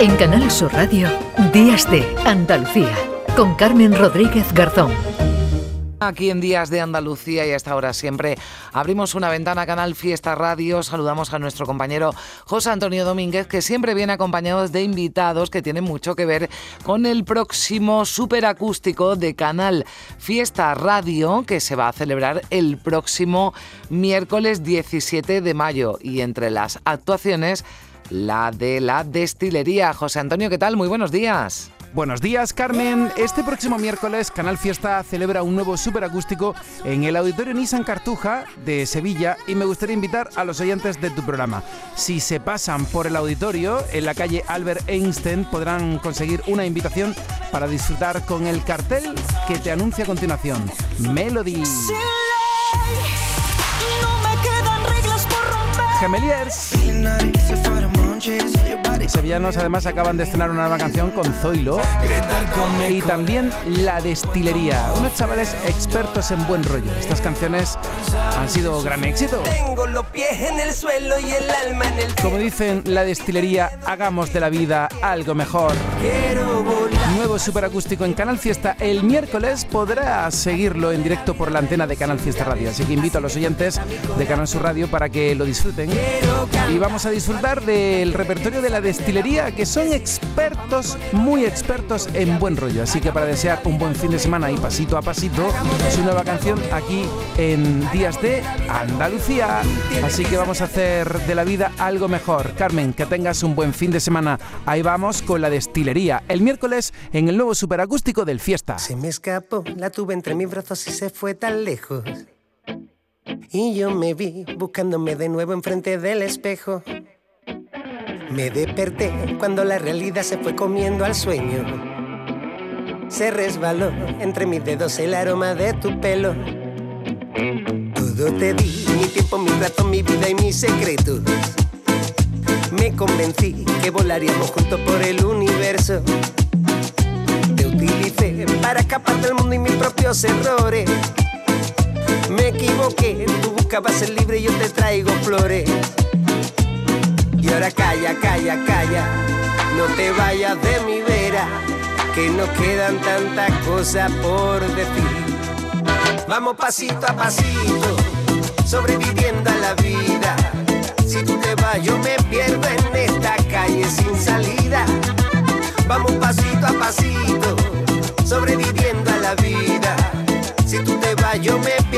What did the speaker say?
En Canal Sur Radio, Días de Andalucía, con Carmen Rodríguez Garzón. Aquí en Días de Andalucía y hasta ahora siempre abrimos una ventana Canal Fiesta Radio. Saludamos a nuestro compañero José Antonio Domínguez, que siempre viene acompañado de invitados que tienen mucho que ver con el próximo superacústico de Canal Fiesta Radio, que se va a celebrar el próximo miércoles 17 de mayo. Y entre las actuaciones, la de la destilería. José Antonio, ¿qué tal? Muy buenos días. Buenos días, Carmen. Este próximo miércoles, Canal Fiesta celebra un nuevo superacústico en el Auditorio Nissan Cartuja de Sevilla y me gustaría invitar a los oyentes de tu programa. Si se pasan por el auditorio en la calle Albert Einstein, podrán conseguir una invitación para disfrutar con el cartel que te anuncia a continuación: Melody. Gemeliers. Sevillanos además acaban de estrenar una nueva canción con Zoilo y también La Destilería, unos chavales expertos en buen rollo. Estas canciones han sido gran éxito. Tengo los pies en el suelo y el alma en el Como dicen La Destilería, hagamos de la vida algo mejor. Nuevo superacústico en Canal Fiesta el miércoles podrás seguirlo en directo por la antena de Canal Fiesta Radio. Así que invito a los oyentes de Canal Sur Radio para que lo disfruten. Y vamos a disfrutar del repertorio de la destilería, que son expertos, muy expertos en buen rollo. Así que para desear un buen fin de semana y pasito a pasito, su nueva canción aquí en Días de Andalucía. Así que vamos a hacer de la vida algo mejor. Carmen, que tengas un buen fin de semana. Ahí vamos con la destilería. El miércoles en el nuevo superacústico del Fiesta. Se me escapó, la tuve entre mis brazos y se fue tan lejos. Y yo me vi buscándome de nuevo enfrente del espejo. Me desperté cuando la realidad se fue comiendo al sueño. Se resbaló entre mis dedos el aroma de tu pelo. Todo te di, mi tiempo, mi rato, mi vida y mis secretos. Me convencí que volaríamos juntos por el universo. Te utilicé para escapar del mundo y mis propios errores. Me equivoqué, tú buscabas ser libre y yo te traigo flores. Y ahora calla, calla, calla, no te vayas de mi vera, que nos quedan tantas cosas por decir. Vamos pasito a pasito, sobreviviendo a la vida. Si tú te vas, yo me pierdo en esta calle sin salida. Vamos pasito a pasito, sobreviviendo a la vida. Si tú te vas, yo me pierdo